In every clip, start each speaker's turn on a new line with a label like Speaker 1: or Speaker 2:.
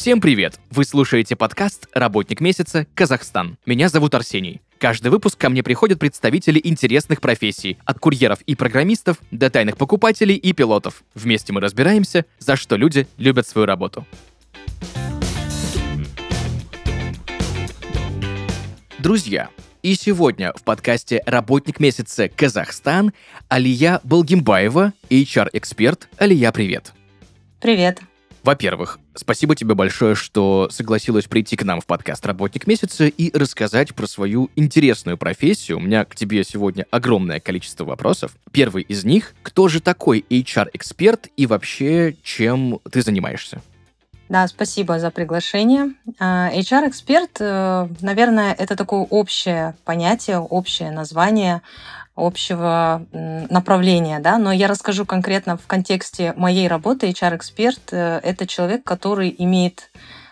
Speaker 1: Всем привет! Вы слушаете подкаст «Работник месяца. Казахстан». Меня зовут Арсений. Каждый выпуск ко мне приходят представители интересных профессий, от курьеров и программистов до тайных покупателей и пилотов. Вместе мы разбираемся, за что люди любят свою работу. Друзья, и сегодня в подкасте «Работник месяца. Казахстан» Алия Балгимбаева, HR-эксперт. Алия, привет.
Speaker 2: Привет.
Speaker 1: Во-первых, спасибо тебе большое, что согласилась прийти к нам в подкаст «Работник месяца» и рассказать про свою интересную профессию. У меня к тебе сегодня огромное количество вопросов. Первый из них — кто же такой HR-эксперт и вообще чем ты занимаешься?
Speaker 2: Да, спасибо за приглашение. А, HR-эксперт, э, наверное, это такое общее понятие, общее название общего направления, да, но я расскажу конкретно в контексте моей работы. HR-эксперт э, — это человек, который имеет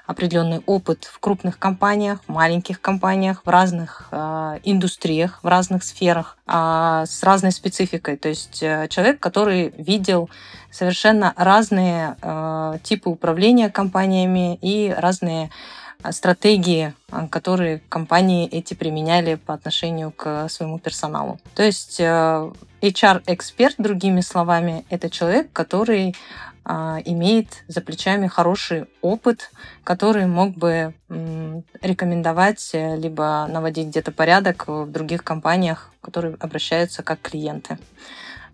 Speaker 2: определенный опыт в крупных компаниях, в маленьких компаниях, в разных э, индустриях, в разных сферах, э, с разной спецификой. То есть э, человек, который видел совершенно разные э, типы управления компаниями и разные стратегии, э, которые компании эти применяли по отношению к своему персоналу. То есть э, HR-эксперт, другими словами, это человек, который имеет за плечами хороший опыт, который мог бы рекомендовать э, либо наводить где-то порядок в других компаниях, которые обращаются как клиенты.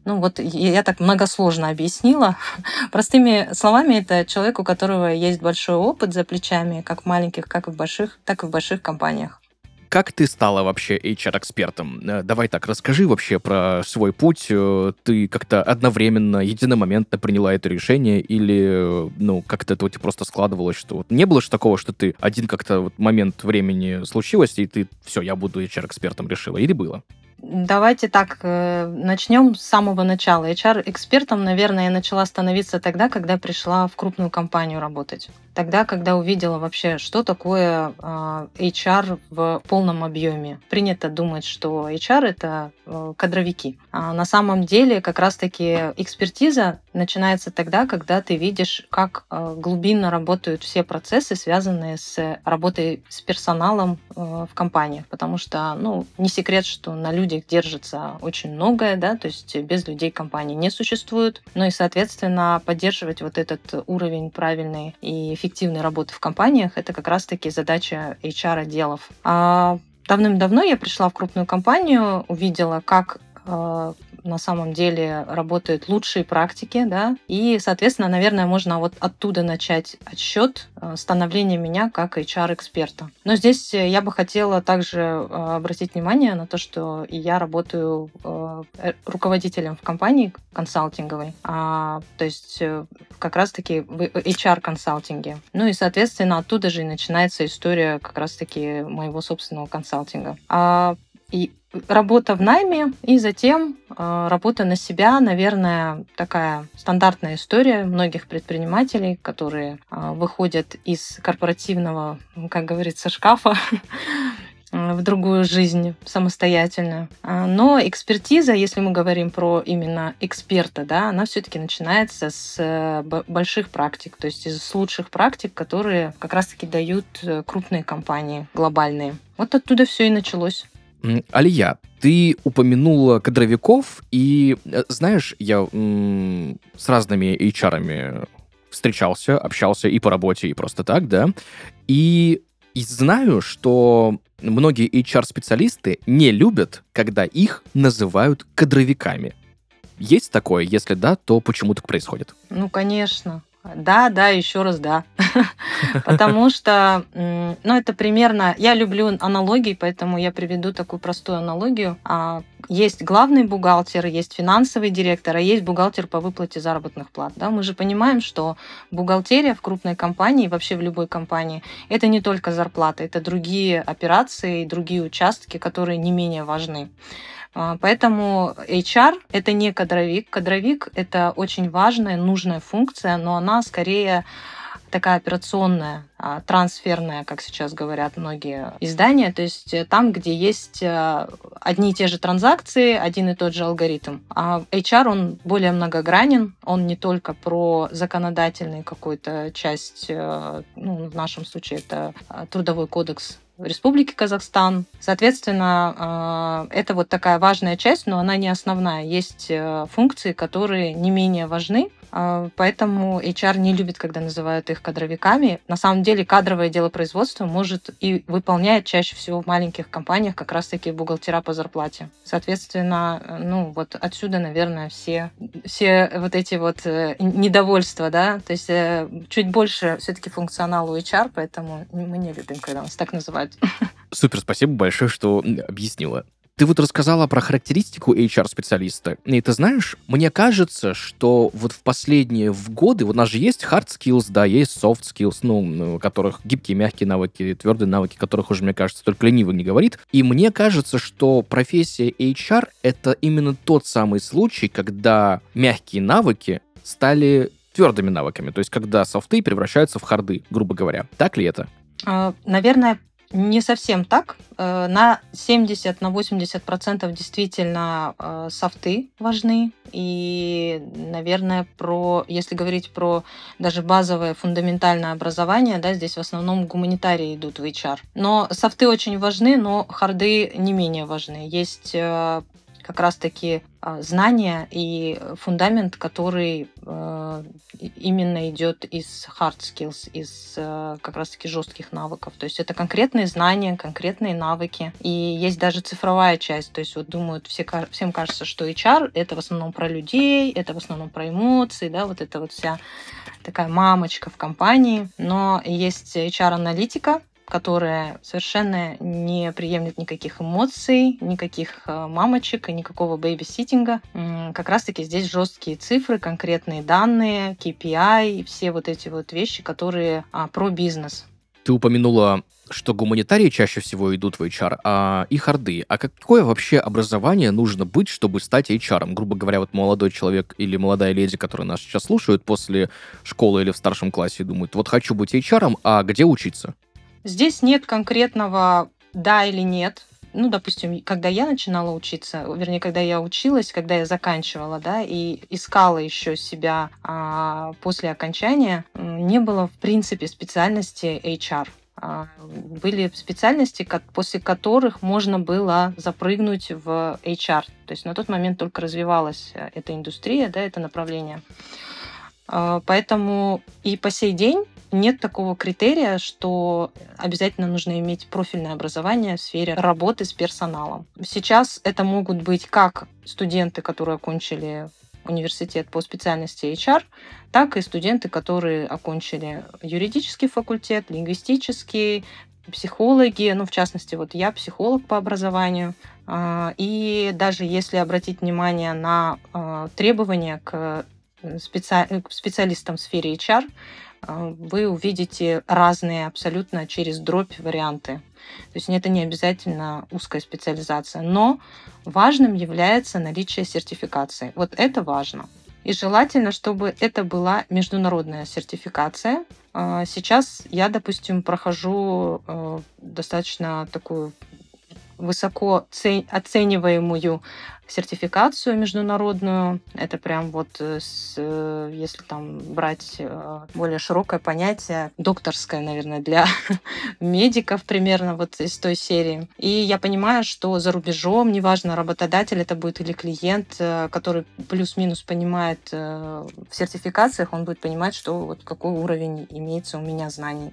Speaker 2: Ну вот я так многосложно объяснила. Простыми словами, это человек, у которого есть большой опыт за плечами, как в маленьких, как и в больших, так и в больших компаниях.
Speaker 1: Как ты стала вообще HR-экспертом? Э, давай так, расскажи вообще про свой путь. Э, ты как-то одновременно, единомоментно приняла это решение или, ну, как-то это вот просто складывалось, что вот не было же такого, что ты один как-то вот момент времени случилось, и ты, все, я буду HR-экспертом решила, или было?
Speaker 2: Давайте так, э, начнем с самого начала. HR-экспертом, наверное, я начала становиться тогда, когда пришла в крупную компанию работать. Тогда, когда увидела вообще, что такое а, HR в полном объеме. Принято думать, что HR это э, кадровики. А на самом деле как раз-таки экспертиза начинается тогда, когда ты видишь, как э, глубинно работают все процессы, связанные с работой с персоналом в компаниях. Потому что, ну, не секрет, что на людях держится очень многое, да, то есть без людей компании не существует. Ну и, соответственно, поддерживать вот этот уровень правильной и эффективной работы в компаниях — это как раз-таки задача HR-отделов. А давным-давно я пришла в крупную компанию, увидела, как э, на самом деле работают лучшие практики, да, и, соответственно, наверное, можно вот оттуда начать отсчет э, становления меня как HR-эксперта. Но здесь я бы хотела также э, обратить внимание на то, что я работаю э, руководителем в компании консалтинговой, а, то есть как раз-таки в HR-консалтинге. Ну и, соответственно, оттуда же и начинается история как раз-таки моего собственного консалтинга. А, и работа в найме и затем э, работа на себя, наверное, такая стандартная история многих предпринимателей, которые э, выходят из корпоративного, как говорится, шкафа в другую жизнь самостоятельно. А, но экспертиза, если мы говорим про именно эксперта, да, она все-таки начинается с э, больших практик, то есть из лучших практик, которые как раз-таки дают э, крупные компании глобальные. Вот оттуда все и началось.
Speaker 1: Алия, ты упомянула кадровиков, и э, знаешь, я м- с разными HR-ами встречался, общался и по работе, и просто так, да, и, и знаю, что многие HR-специалисты не любят, когда их называют кадровиками. Есть такое? Если да, то почему так происходит?
Speaker 2: Ну, конечно. Да, да, еще раз да. Потому что, ну, это примерно... Я люблю аналогии, поэтому я приведу такую простую аналогию. А, есть главный бухгалтер, есть финансовый директор, а есть бухгалтер по выплате заработных плат. Да? Мы же понимаем, что бухгалтерия в крупной компании, вообще в любой компании, это не только зарплата, это другие операции, другие участки, которые не менее важны. А, поэтому HR — это не кадровик. Кадровик — это очень важная, нужная функция, но она скорее такая операционная, а, трансферная, как сейчас говорят многие издания, то есть э, там, где есть э, одни и те же транзакции, один и тот же алгоритм. А HR, он более многогранен, он не только про законодательную какую-то часть, э, ну, в нашем случае это трудовой кодекс Республики Казахстан. Соответственно, это вот такая важная часть, но она не основная. Есть функции, которые не менее важны, а, поэтому HR не любит, когда называют их кадровиками. На самом деле кадровое дело производства может и выполняет чаще всего в маленьких компаниях как раз-таки бухгалтера по зарплате. Соответственно, ну вот отсюда, наверное, все, все вот эти вот э, недовольства, да, то есть э, чуть больше все-таки функционал у HR, поэтому мы не любим, когда нас так называют.
Speaker 1: Супер, спасибо большое, что объяснила. Ты вот рассказала про характеристику HR-специалиста. И ты знаешь, мне кажется, что вот в последние в годы, вот у нас же есть hard skills, да, есть soft skills, ну, ну, у которых гибкие, мягкие навыки, твердые навыки, которых уже, мне кажется, только ленивый не говорит. И мне кажется, что профессия HR — это именно тот самый случай, когда мягкие навыки стали твердыми навыками, то есть когда софты превращаются в харды, грубо говоря. Так ли это?
Speaker 2: А, наверное, не совсем так. Э, на 70, на 80 процентов действительно э, софты важны. И, наверное, про, если говорить про даже базовое фундаментальное образование, да, здесь в основном гуманитарии идут в HR. Но софты очень важны, но харды не менее важны. Есть э, как раз-таки а, знания и фундамент, который э, именно идет из hard skills, из э, как раз-таки жестких навыков. То есть это конкретные знания, конкретные навыки. И есть даже цифровая часть. То есть вот думают, все, всем кажется, что HR — это в основном про людей, это в основном про эмоции, да, вот это вот вся такая мамочка в компании. Но есть HR-аналитика, которая совершенно не приемлет никаких эмоций, никаких э, мамочек и никакого babysitting а. Как раз-таки здесь жесткие цифры, конкретные данные, KPI и все вот эти вот вещи, которые а, про бизнес.
Speaker 1: Ты упомянула что гуманитарии чаще всего идут в HR, а и харды. А какое вообще образование нужно быть, чтобы стать HR? Грубо говоря, вот молодой человек или молодая леди, которые нас сейчас слушают после школы или в старшем классе, думают, вот хочу быть HR, а где учиться?
Speaker 2: Здесь нет конкретного да или нет. Ну, допустим, когда я начинала учиться, вернее, когда я училась, когда я заканчивала, да, и искала еще себя а, после окончания, не было, в принципе, специальности HR а, были специальности, после которых можно было запрыгнуть в HR. То есть на тот момент только развивалась э, эта индустрия, да, это направление. А, поэтому и по сей день нет такого критерия, что обязательно нужно иметь профильное образование в сфере работы с персоналом. Сейчас это могут быть как студенты, которые окончили университет по специальности HR, так и студенты, которые окончили юридический факультет, лингвистический, психологи, ну, в частности, вот я психолог по образованию, а, и даже если обратить внимание на а, требования к специалистам в сфере HR, вы увидите разные абсолютно через дробь варианты. То есть это не обязательно узкая специализация, но важным является наличие сертификации. Вот это важно. И желательно, чтобы это была международная сертификация. А, сейчас я, допустим, прохожу э, достаточно такую высоко оцениваемую сертификацию международную. Это прям вот, э, с, э, если там брать э, более широкое понятие, докторское, наверное, для медиков примерно вот из той серии. И я понимаю, что за рубежом, неважно, работодатель это будет или клиент, который плюс-минус понимает в сертификациях, он будет понимать, что вот какой уровень имеется у меня знаний.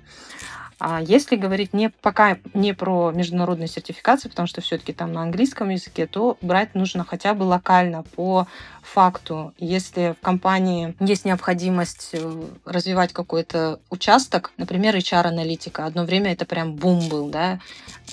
Speaker 2: А если говорить не пока не про международные сертификации, потому что все-таки там на английском языке, то брать нужно хотя бы локально по факту. Если в компании есть необходимость э, развивать какой-то участок, например, HR-аналитика, одно время это прям бум был, да,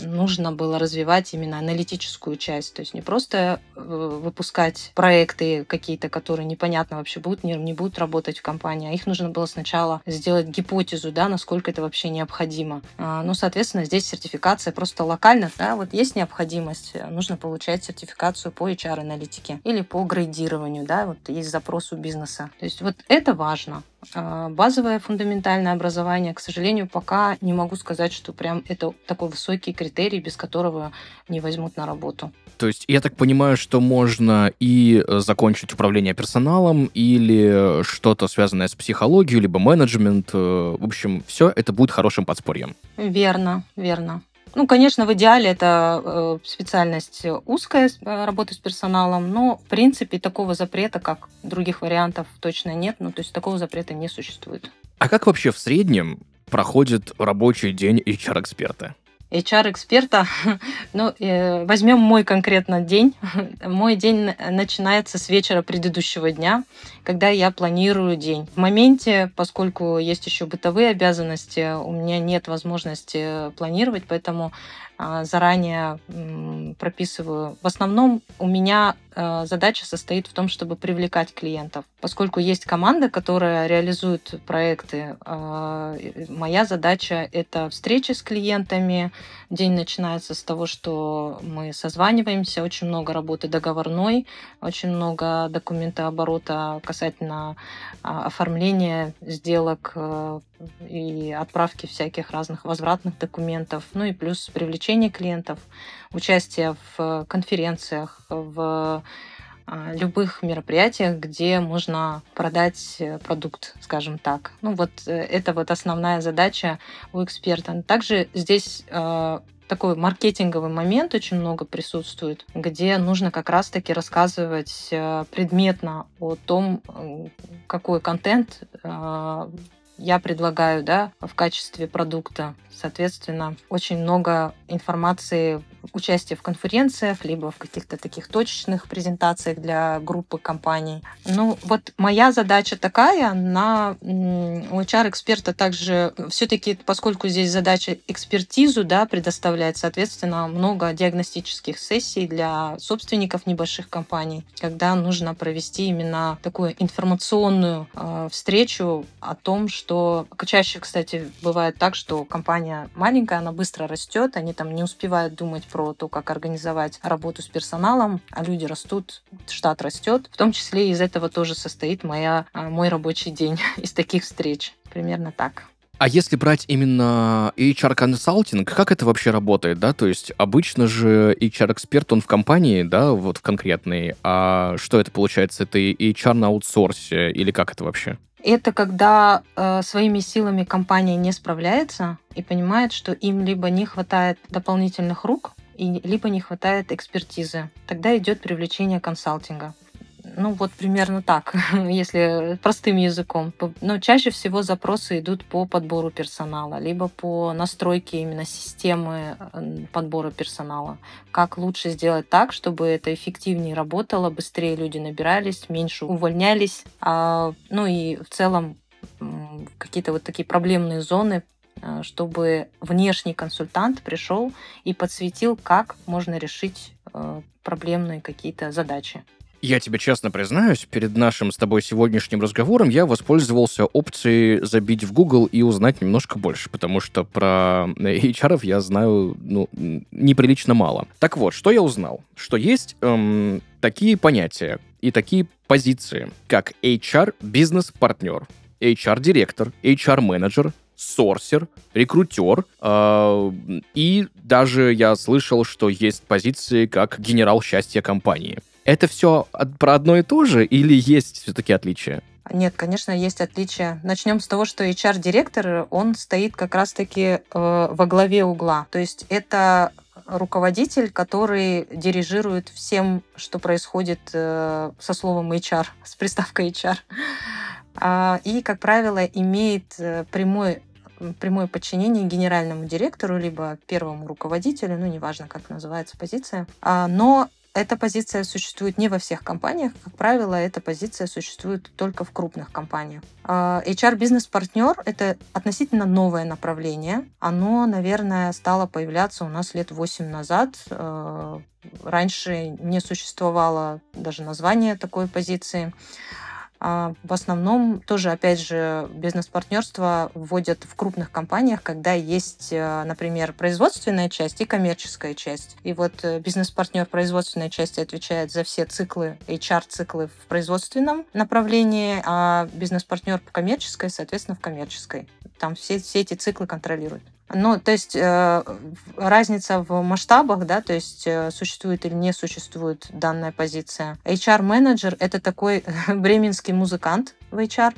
Speaker 2: нужно было развивать именно аналитическую часть, то есть не просто э, выпускать проекты какие-то, которые непонятно вообще будут, не, не будут работать в компании, а их нужно было сначала сделать гипотезу, да, насколько это вообще необходимо необходимо. А, ну, соответственно, здесь сертификация просто локально, да, вот есть необходимость, нужно получать сертификацию по HR-аналитике или по грейдированию, да, вот есть запрос у бизнеса. То есть вот это важно. А, базовое фундаментальное образование, к сожалению, пока не могу сказать, что прям это такой высокий критерий, без которого не возьмут на работу.
Speaker 1: То есть я так понимаю, что можно и э, закончить управление персоналом, или что-то связанное с психологией, либо менеджмент. Э, в общем, все это будет хорошим подспорьем.
Speaker 2: Верно, верно. Ну, конечно, в идеале это э, специальность узкая, э, работа с персоналом, но, в принципе, такого запрета, как других вариантов, точно нет. Ну, то есть такого запрета не существует.
Speaker 1: А как вообще в среднем проходит рабочий день HR-эксперта?
Speaker 2: HR-эксперта, ну, э, возьмем мой конкретно день. мой день начинается с вечера предыдущего дня, когда я планирую день. В моменте, поскольку есть еще бытовые обязанности, у меня нет возможности планировать, поэтому заранее прописываю. В основном у меня а, задача состоит в том, чтобы привлекать клиентов. Поскольку есть команда, которая реализует проекты, а, моя задача — это встречи с клиентами. День начинается с того, что мы созваниваемся, очень много работы договорной, очень много документа оборота касательно оформления сделок, и отправки всяких разных возвратных документов, ну и плюс привлечение клиентов, участие в конференциях, в а, любых мероприятиях, где можно продать продукт, скажем так. Ну вот э, это вот основная задача у эксперта. Также здесь а, такой маркетинговый момент очень много присутствует, где нужно как раз-таки рассказывать э, предметно о том, какой контент я предлагаю да, в качестве продукта. Соответственно, очень много информации участие в конференциях, либо в каких-то таких точечных презентациях для группы компаний. Ну, вот моя задача такая, на HR-эксперта также все-таки, поскольку здесь задача экспертизу да, предоставлять, соответственно, много диагностических сессий для собственников небольших компаний, когда нужно провести именно такую информационную э, встречу о том, что чаще, кстати, бывает так, что компания маленькая, она быстро растет, они там не успевают думать про про то, как организовать работу с персоналом, а люди растут, штат растет. В том числе из этого тоже состоит моя, а, мой рабочий день, из таких встреч. Примерно так.
Speaker 1: А если брать именно HR-консалтинг, как это вообще работает, да? То есть обычно же HR-эксперт, он в компании, да, вот в конкретной, а что это получается? Это HR на аутсорсе или как это вообще?
Speaker 2: Это когда э, своими силами компания не справляется и понимает, что им либо не хватает дополнительных рук, и либо не хватает экспертизы. Тогда идет привлечение консалтинга. Ну, вот примерно так, если простым языком. Но чаще всего запросы идут по подбору персонала, либо по настройке именно системы э, подбора персонала. Как лучше сделать так, чтобы это эффективнее работало, быстрее люди набирались, меньше увольнялись. А, ну и в целом какие-то вот такие проблемные зоны чтобы внешний консультант пришел и подсветил, как можно решить э, проблемные какие-то задачи.
Speaker 1: Я тебе честно признаюсь, перед нашим с тобой сегодняшним разговором я воспользовался опцией забить в Google и узнать немножко больше, потому что про HR я знаю, ну, неприлично мало. Так вот, что я узнал? Что есть эм, такие понятия и такие позиции, как HR бизнес-партнер, HR-директор, HR-менеджер, сорсер, рекрутер, э, и даже я слышал, что есть позиции как генерал счастья компании. Это все про одно и то же или есть все-таки отличия?
Speaker 2: Нет, конечно, есть отличия. Начнем с того, что HR-директор, он стоит как раз-таки э, во главе угла. То есть это руководитель, который дирижирует всем, что происходит э, со словом HR, с приставкой HR. А, и, как правило, имеет э, прямой прямое подчинение генеральному директору, либо первому руководителю, ну, неважно, как называется позиция. А, но эта позиция существует не во всех компаниях. Как правило, эта позиция существует только в крупных компаниях. А, HR-бизнес-партнер — это относительно новое направление. Оно, наверное, стало появляться у нас лет 8 назад. А, раньше не существовало даже названия такой позиции. А в основном тоже, опять же, бизнес-партнерство вводят в крупных компаниях, когда есть, э, например, производственная часть и коммерческая часть. И вот э, бизнес-партнер производственной части отвечает за все циклы, HR-циклы в производственном направлении, а бизнес-партнер по коммерческой, соответственно, в коммерческой. Там все, все эти циклы контролируют. Ну, то есть э, разница в масштабах, да, то есть э, существует или не существует данная позиция. HR-менеджер — это такой бременский музыкант в HR,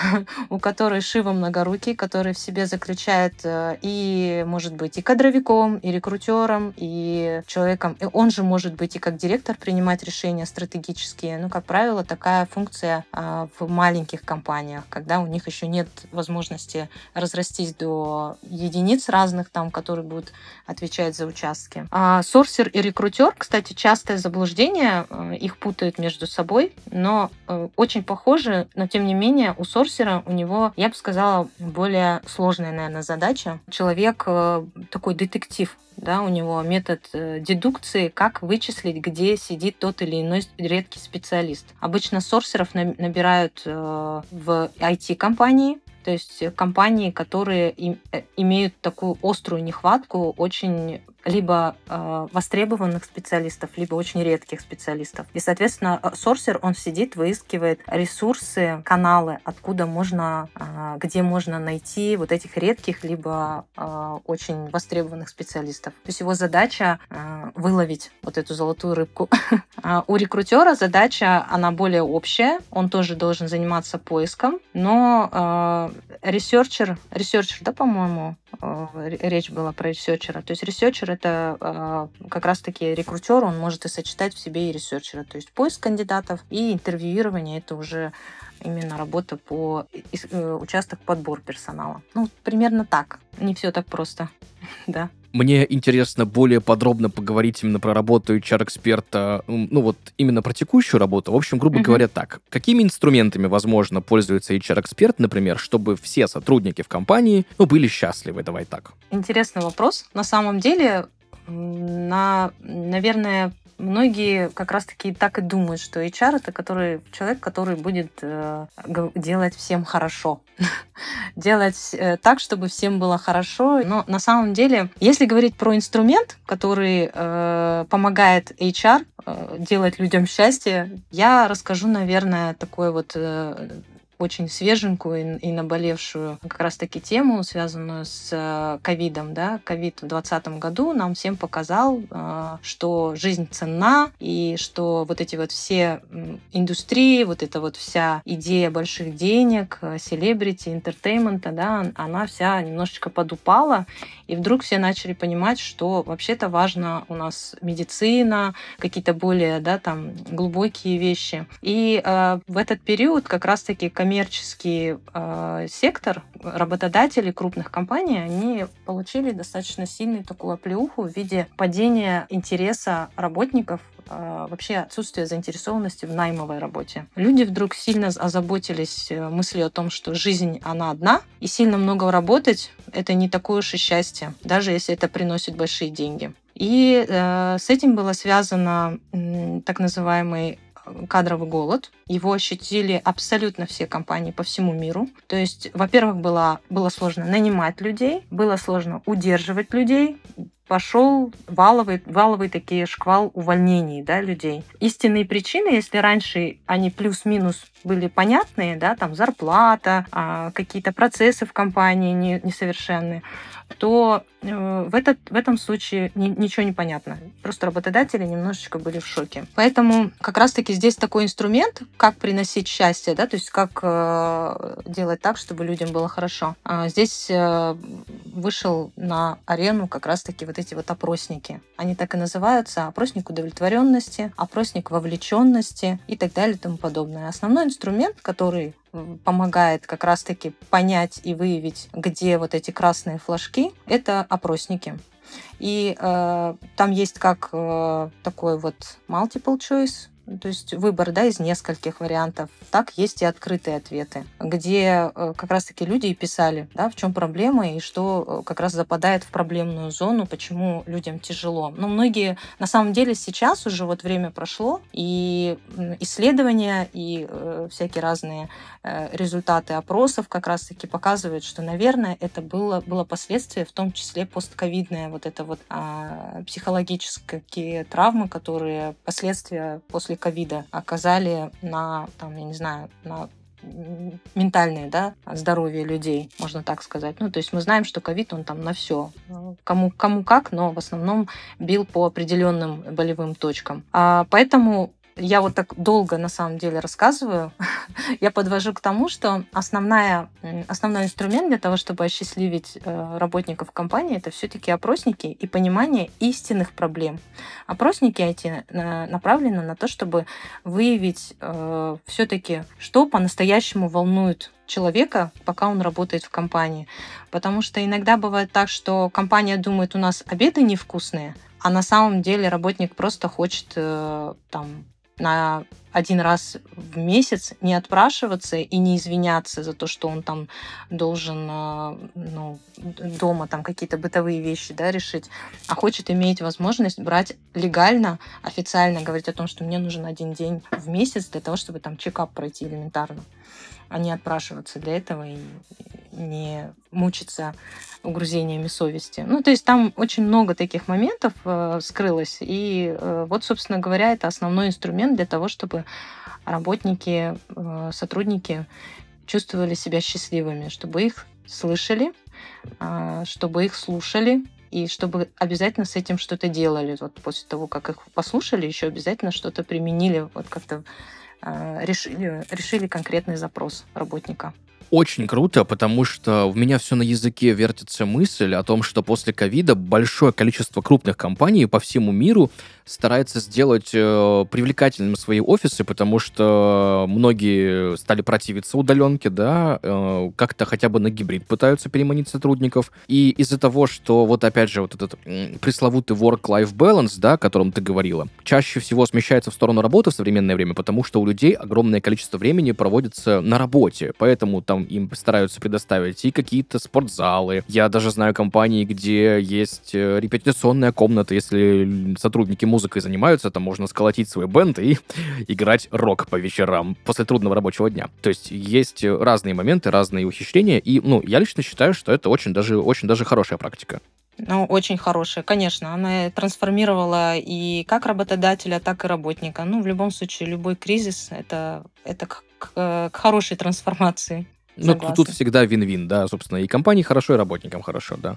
Speaker 2: у которой Шива многорукий, который в себе заключает э, и, может быть, и кадровиком, и рекрутером, и человеком. И он же может быть и как директор принимать решения стратегические. Ну, как правило, такая функция а, в маленьких компаниях, когда у них еще нет возможности разрастись до единиц разных, там, которые будут отвечать за участки. А сорсер и рекрутер, кстати, частое заблуждение, э, их путают между собой, но э, очень похожи, но тем не менее у сорсера аутсорсера, у него, я бы сказала, более сложная, наверное, задача. Человек э, такой детектив, да, у него метод э, дедукции, как вычислить, где сидит тот или иной редкий специалист. Обычно сорсеров набирают э, в IT-компании, то есть компании, которые имеют такую острую нехватку очень либо э, востребованных специалистов, либо очень редких специалистов. И, соответственно, э, сорсер, он сидит, выискивает ресурсы, каналы, откуда можно, э, где можно найти вот этих редких, либо э, очень востребованных специалистов. То есть его задача э, выловить вот эту золотую рыбку. А у рекрутера задача, она более общая, он тоже должен заниматься поиском, но э, researcher, researcher, да, по-моему, э, речь была про researcher а. То есть researcher это э, как раз-таки рекрутер, он может и сочетать в себе и researcher а. То есть поиск кандидатов и интервьюирование это уже именно работа по э, участок подбор персонала. Ну, примерно так. Не все так просто, да.
Speaker 1: Мне интересно более подробно поговорить именно про работу HR-эксперта, ну вот именно про текущую работу. В общем, грубо uh-huh. говоря, так. Какими инструментами, возможно, пользуется HR-эксперт, например, чтобы все сотрудники в компании ну, были счастливы? Давай так.
Speaker 2: Интересный вопрос. На самом деле, на, наверное, многие как раз-таки так и думают, что HR это который, человек, который будет э, делать всем хорошо. делать э, так, чтобы всем было хорошо. Но на самом деле, если говорить про инструмент, который э, помогает HR э, делать людям счастье, я расскажу, наверное, такой вот э, очень свеженькую и, наболевшую как раз-таки тему, связанную с э, ковидом. Да? Ковид в 2020 году нам всем показал, э, что жизнь ценна, и что вот эти вот все индустрии, вот эта вот вся идея больших денег, э, селебрити, entertainment а, да, она вся немножечко подупала, и вдруг все начали понимать, что вообще-то важно у нас медицина, какие-то более, да, там, глубокие вещи. И э, в этот период как раз-таки коммерческий э, сектор, работодатели крупных компаний, они получили достаточно сильную такую оплеуху в виде падения интереса работников а, вообще отсутствие заинтересованности в наймовой работе. Люди вдруг сильно озаботились э, мыслью о том, что жизнь, она одна, и сильно много работать — это не такое уж и счастье, даже если это приносит большие деньги. И э, с этим было связано э, так называемый кадровый голод. Его ощутили абсолютно все компании по всему миру. То есть, во-первых, было, было сложно нанимать людей, было сложно удерживать людей, пошел валовый, валовый такие шквал увольнений да, людей. Истинные причины, если раньше они плюс-минус были понятные, да, там зарплата, а, какие-то процессы в компании не, несовершенные, то в, этот, в этом случае ни, ничего не понятно. Просто работодатели немножечко были в шоке. Поэтому как раз-таки здесь такой инструмент, как приносить счастье, да, то есть как э, делать так, чтобы людям было хорошо. А здесь э, вышел на арену как раз-таки вот эти вот опросники. Они так и называются. Опросник удовлетворенности, опросник вовлеченности и так далее и тому подобное. Основной инструмент, который помогает как раз-таки понять и выявить, где вот эти красные флажки, это опросники. И э, там есть как э, такой вот multiple choice, то есть выбор да, из нескольких вариантов. Так есть и открытые ответы, где э, как раз-таки люди и писали, да, в чем проблема и что э, как раз западает в проблемную зону, почему людям тяжело. Но многие, на самом деле, сейчас уже вот время прошло, и исследования, и э, всякие разные результаты опросов как раз-таки показывают, что, наверное, это было, было последствие, в том числе постковидное, вот это вот э, психологические травмы, которые последствия после ковида оказали на, там, я не знаю, на ментальное да, здоровье людей, можно так сказать. Ну, то есть мы знаем, что ковид, он там на все. Кому, кому как, но в основном бил по определенным болевым точкам. А, поэтому я вот так долго на самом деле рассказываю, я подвожу к тому, что основная, основной инструмент для того, чтобы осчастливить э, работников компании, это все-таки опросники и понимание истинных проблем. Опросники эти э, направлены на то, чтобы выявить э, все-таки, что по-настоящему волнует человека, пока он работает в компании. Потому что иногда бывает так, что компания думает, у нас обеды невкусные, а на самом деле работник просто хочет там на один раз в месяц не отпрашиваться и не извиняться за то, что он там должен а, ну, дома там какие-то бытовые вещи да, решить, а хочет иметь возможность брать легально, официально говорить о том, что мне нужен один день в месяц для того, чтобы там чекап пройти элементарно а не отпрашиваться для этого и не мучиться угрызениями совести. Ну, то есть там очень много таких моментов э, скрылось. И э, вот, собственно говоря, это основной инструмент для того, чтобы работники, э, сотрудники чувствовали себя счастливыми, чтобы их слышали, э, чтобы их слушали, и чтобы обязательно с этим что-то делали. Вот после того, как их послушали, еще обязательно что-то применили, вот как-то решили, решили конкретный запрос работника
Speaker 1: очень круто, потому что у меня все на языке вертится мысль о том, что после ковида большое количество крупных компаний по всему миру старается сделать э, привлекательными свои офисы, потому что многие стали противиться удаленке, да, э, как-то хотя бы на гибрид пытаются переманить сотрудников. И из-за того, что вот опять же вот этот э, пресловутый work-life balance, да, о котором ты говорила, чаще всего смещается в сторону работы в современное время, потому что у людей огромное количество времени проводится на работе, поэтому там им стараются предоставить и какие-то спортзалы. Я даже знаю компании, где есть э, репетиционная комната, если сотрудники музыкой занимаются, там можно сколотить свой бенд и играть рок по вечерам после трудного рабочего дня. То есть есть разные моменты, разные ухищрения, и, ну, я лично считаю, что это очень даже, очень даже хорошая практика.
Speaker 2: Ну, очень хорошая, конечно. Она трансформировала и как работодателя, так и работника. Ну, в любом случае, любой кризис это, это к, к, к хорошей трансформации.
Speaker 1: Ну, тут всегда вин-вин, да, собственно, и компании хорошо, и работникам хорошо, да.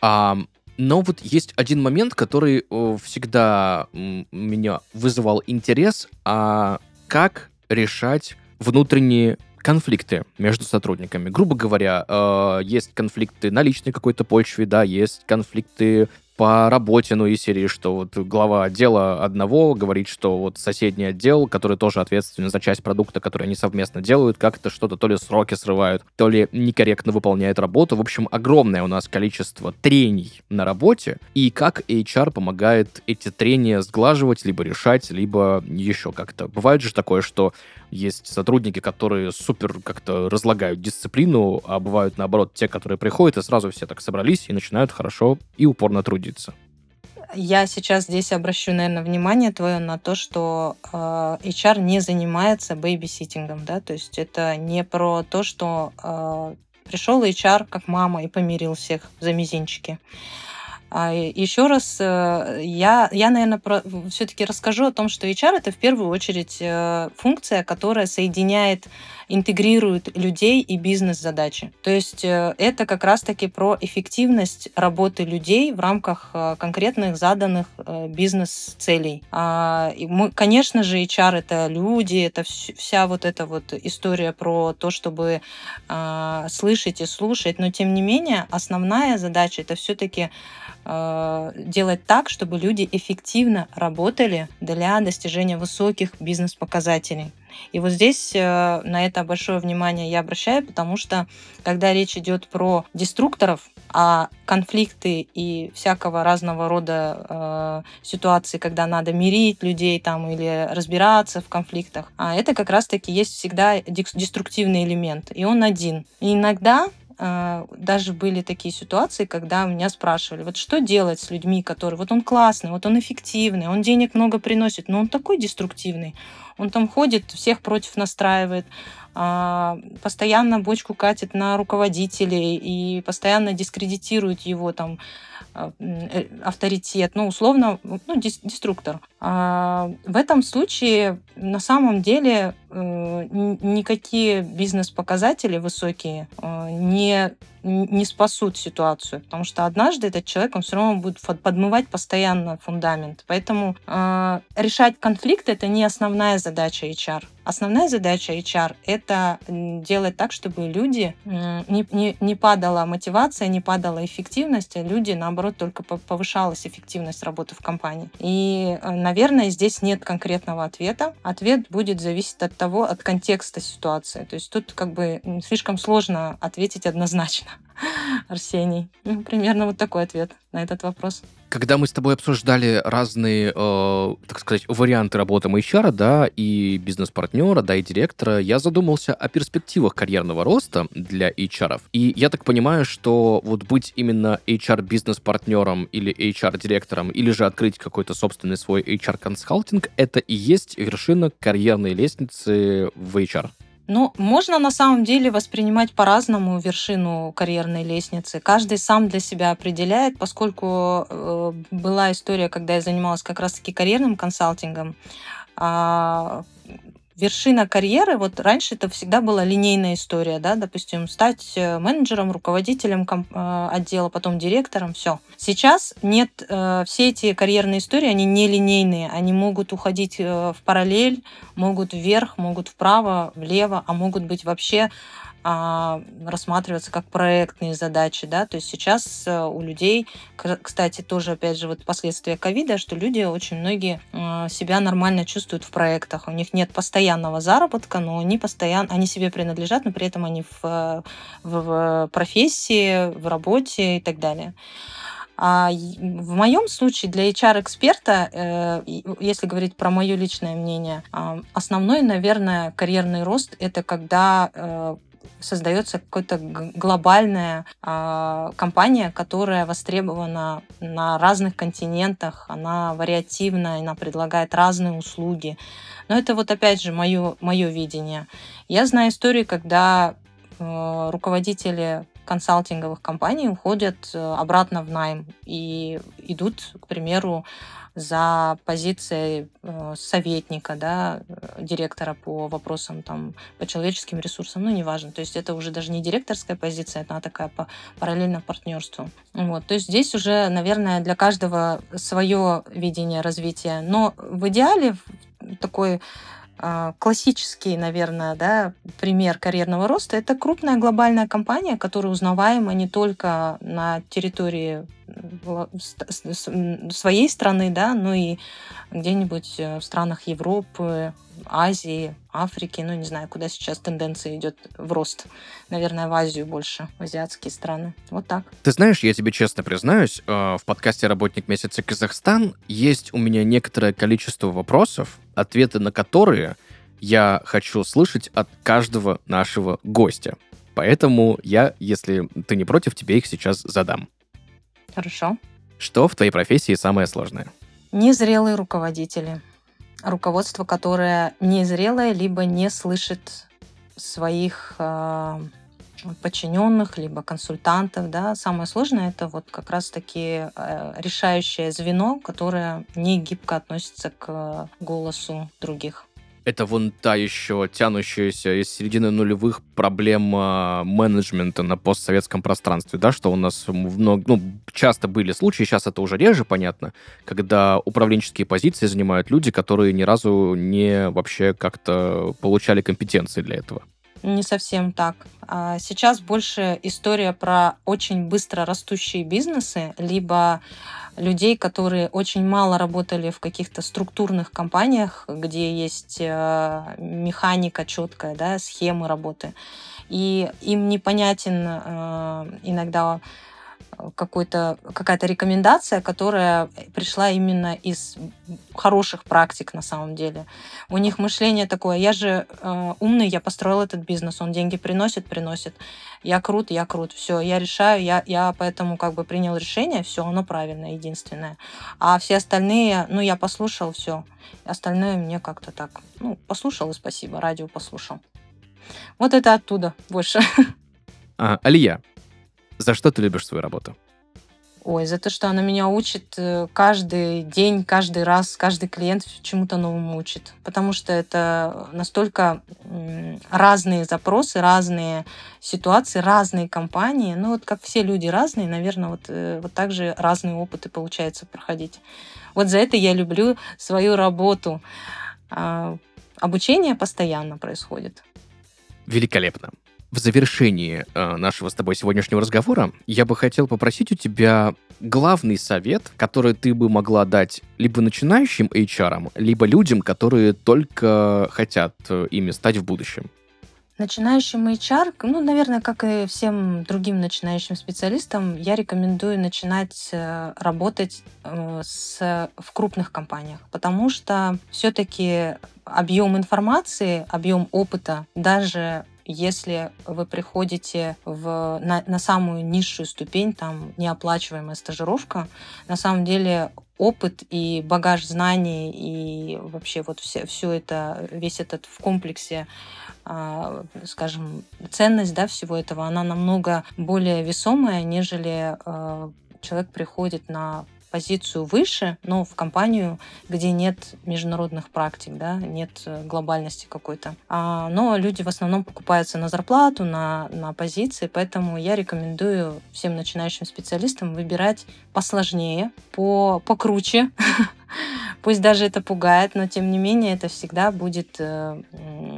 Speaker 1: А, но вот есть один момент, который всегда меня вызывал интерес, а как решать внутренние конфликты между сотрудниками. Грубо говоря, э, есть конфликты на личной какой-то почве, да, есть конфликты по работе, ну, и серии, что вот глава отдела одного говорит, что вот соседний отдел, который тоже ответственен за часть продукта, который они совместно делают, как-то что-то то ли сроки срывают, то ли некорректно выполняет работу. В общем, огромное у нас количество трений на работе, и как HR помогает эти трения сглаживать, либо решать, либо еще как-то. Бывает же такое, что есть сотрудники, которые супер как-то разлагают дисциплину, а бывают, наоборот, те, которые приходят и сразу все так собрались и начинают хорошо и упорно трудиться.
Speaker 2: Я сейчас здесь обращу, наверное, внимание твое на то, что э, HR не занимается бейбиситингом, да, то есть это не про то, что э, пришел HR как мама и помирил всех за мизинчики. А, Еще раз, э, я, я наверное, все-таки расскажу о том, что HR это в первую очередь э, функция, которая соединяет, интегрирует людей и бизнес-задачи. То есть э, это как раз-таки про эффективность работы людей в рамках конкретных заданных бизнес-целей. А, мы, конечно же, HR это люди, это вся вот эта вот история про то, чтобы а, слышать и слушать, но тем не менее основная задача это все-таки э, делать так, чтобы люди эффективно работали для достижения высоких бизнес-показателей. И вот здесь э, на это большое внимание я обращаю, потому что когда речь идет про деструкторов, а конфликты и всякого разного рода э, ситуации, когда надо мирить людей там или разбираться в конфликтах, а это как раз-таки есть всегда деструктивный элемент, и он один. И иногда даже были такие ситуации, когда меня спрашивали, вот что делать с людьми, которые, вот он классный, вот он эффективный, он денег много приносит, но он такой деструктивный, он там ходит, всех против настраивает, а, постоянно бочку катит на руководителей и постоянно дискредитирует его там а, э, авторитет, ну, условно, ну, деструктор. А в этом случае на самом деле э, никакие бизнес-показатели высокие э, не не спасут ситуацию, потому что однажды этот человек, он все равно будет подмывать постоянно фундамент. Поэтому э, решать конфликт это не основная задача HR. Основная задача HR — это делать так, чтобы люди не, не, не падала мотивация, не падала эффективность, а люди, наоборот, только повышалась эффективность работы в компании. И, наверное, здесь нет конкретного ответа. Ответ будет зависеть от того, от контекста ситуации. То есть тут как бы слишком сложно ответить однозначно. Арсений. Ну, примерно вот такой ответ на этот вопрос.
Speaker 1: Когда мы с тобой обсуждали разные, э, так сказать, варианты работы HR, да, и бизнес-партнера, да, и директора, я задумался о перспективах карьерного роста для HR. И я так понимаю, что вот быть именно HR-бизнес-партнером или HR-директором, или же открыть какой-то собственный свой HR-консалтинг, это и есть вершина карьерной лестницы в HR.
Speaker 2: Ну, можно на самом деле воспринимать по-разному вершину карьерной лестницы. Каждый сам для себя определяет, поскольку э, была история, когда я занималась как раз-таки карьерным консалтингом. Э, вершина карьеры, вот раньше это всегда была линейная история, да, допустим, стать э, менеджером, руководителем э, отдела, потом директором, все. Сейчас нет, э, все эти карьерные истории, они не линейные, они могут уходить в параллель, могут вверх, могут вправо, влево, а могут быть вообще а, рассматриваться как проектные задачи, да, то есть сейчас э, у людей, кстати, тоже, опять же, вот последствия ковида, что люди очень многие э, себя нормально чувствуют в проектах, у них нет постоянного заработка, но они постоянно, они себе принадлежат, но при этом они в, в, в профессии, в работе и так далее. А в моем случае для HR-эксперта, э, если говорить про мое личное мнение, а, основной, наверное, карьерный рост это когда создается какая-то глобальная э, компания, которая востребована на разных континентах, она вариативна, она предлагает разные услуги. Но это вот опять же мое, мое видение. Я знаю истории, когда э, руководители консалтинговых компаний уходят э, обратно в найм и идут, к примеру, за позицией э, советника, да, директора по вопросам там, по человеческим ресурсам, ну, неважно. То есть это уже даже не директорская позиция, она такая по параллельно партнерству. Вот. То есть здесь уже, наверное, для каждого свое видение развития. Но в идеале такой классический, наверное, да, пример карьерного роста – это крупная глобальная компания, которая узнаваема не только на территории своей страны, да, но и где-нибудь э, в странах Европы, Азии, Африки, ну не знаю, куда сейчас тенденция идет в рост. Наверное, в Азию больше, в азиатские страны. Вот так.
Speaker 1: Ты знаешь, я тебе честно признаюсь, э, в подкасте «Работник месяца Казахстан» есть у меня некоторое количество вопросов, ответы на которые я хочу слышать от каждого нашего гостя. Поэтому я, если ты не против, тебе их сейчас задам.
Speaker 2: Хорошо.
Speaker 1: Что в твоей профессии самое сложное?
Speaker 2: Незрелые руководители. Руководство, которое незрелое, либо не слышит своих э, подчиненных, либо консультантов. Да. Самое сложное это вот как раз-таки э, решающее звено, которое не гибко относится к голосу других
Speaker 1: это вон та еще тянущаяся из середины нулевых проблема менеджмента на постсоветском пространстве, да, что у нас много, ну, часто были случаи, сейчас это уже реже, понятно, когда управленческие позиции занимают люди, которые ни разу не вообще как-то получали компетенции для этого.
Speaker 2: Не совсем так. А сейчас больше история про очень быстро растущие бизнесы, либо людей, которые очень мало работали в каких-то структурных компаниях, где есть э, механика четкая, да, схемы работы. И им непонятен э, иногда какой-то, какая-то рекомендация, которая пришла именно из хороших практик на самом деле. У них мышление такое, я же э, умный, я построил этот бизнес, он деньги приносит, приносит. Я крут, я крут, все, я решаю, я, я поэтому как бы принял решение, все, оно правильное, единственное. А все остальные, ну, я послушал, все. Остальное мне как-то так, ну, послушал и спасибо, радио послушал. Вот это оттуда больше.
Speaker 1: А, Алия, за что ты любишь свою работу?
Speaker 2: Ой, за то, что она меня учит э, каждый день, каждый раз, каждый клиент чему-то новому учит. Потому что это настолько разные запросы, разные ситуации, разные компании. Ну вот как все люди разные, наверное, вот, э, вот так же разные опыты получается проходить. Вот за это я люблю свою работу. А, обучение постоянно происходит.
Speaker 1: Великолепно. В завершении э, нашего с тобой сегодняшнего разговора я бы хотел попросить у тебя главный совет, который ты бы могла дать либо начинающим HR, либо людям, которые только хотят э, ими стать в будущем.
Speaker 2: Начинающим HR, ну, наверное, как и всем другим начинающим специалистам, я рекомендую начинать э, работать э, с, в крупных компаниях, потому что все-таки объем информации, объем опыта, даже если вы приходите в, на, на самую низшую ступень, там неоплачиваемая стажировка, на самом деле опыт и багаж знаний и вообще вот все, все это, весь этот в комплексе а, скажем, ценность да, всего этого, она намного более весомая, нежели а, человек приходит на позицию выше, но в компанию, где нет международных практик, да, нет э, глобальности какой-то. А, но люди в основном покупаются на зарплату, на, на позиции, поэтому я рекомендую всем начинающим специалистам выбирать посложнее, по, покруче, Пусть даже это пугает, но тем не менее это всегда будет э,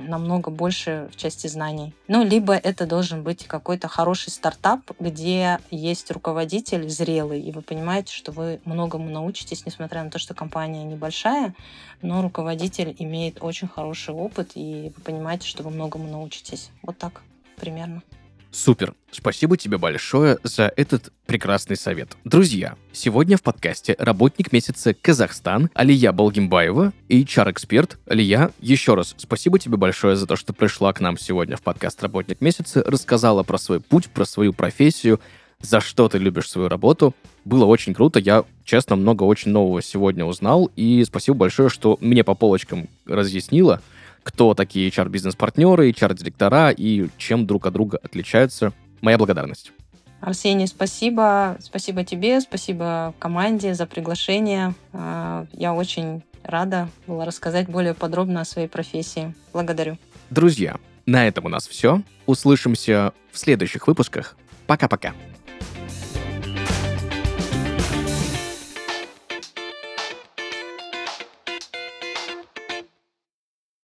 Speaker 2: намного больше в части знаний. Ну, либо это должен быть какой-то хороший стартап, где есть руководитель зрелый, и вы понимаете, что вы многому научитесь, несмотря на то, что компания небольшая, но руководитель имеет очень хороший опыт, и вы понимаете, что вы многому научитесь. Вот так примерно.
Speaker 1: Супер. Спасибо тебе большое за этот прекрасный совет. Друзья, сегодня в подкасте работник месяца Казахстан Алия Болгимбаева и HR-эксперт. Алия, еще раз спасибо тебе большое за то, что пришла к нам сегодня в подкаст «Работник месяца», рассказала про свой путь, про свою профессию, за что ты любишь свою работу. Было очень круто. Я, честно, много очень нового сегодня узнал. И спасибо большое, что мне по полочкам разъяснила кто такие HR-бизнес-партнеры, HR-директора и чем друг от друга отличаются. Моя благодарность.
Speaker 2: Арсений, спасибо. Спасибо тебе, спасибо команде за приглашение. А, я очень рада была рассказать более подробно о своей профессии. Благодарю.
Speaker 1: Друзья, на этом у нас все. Услышимся в следующих выпусках. Пока-пока.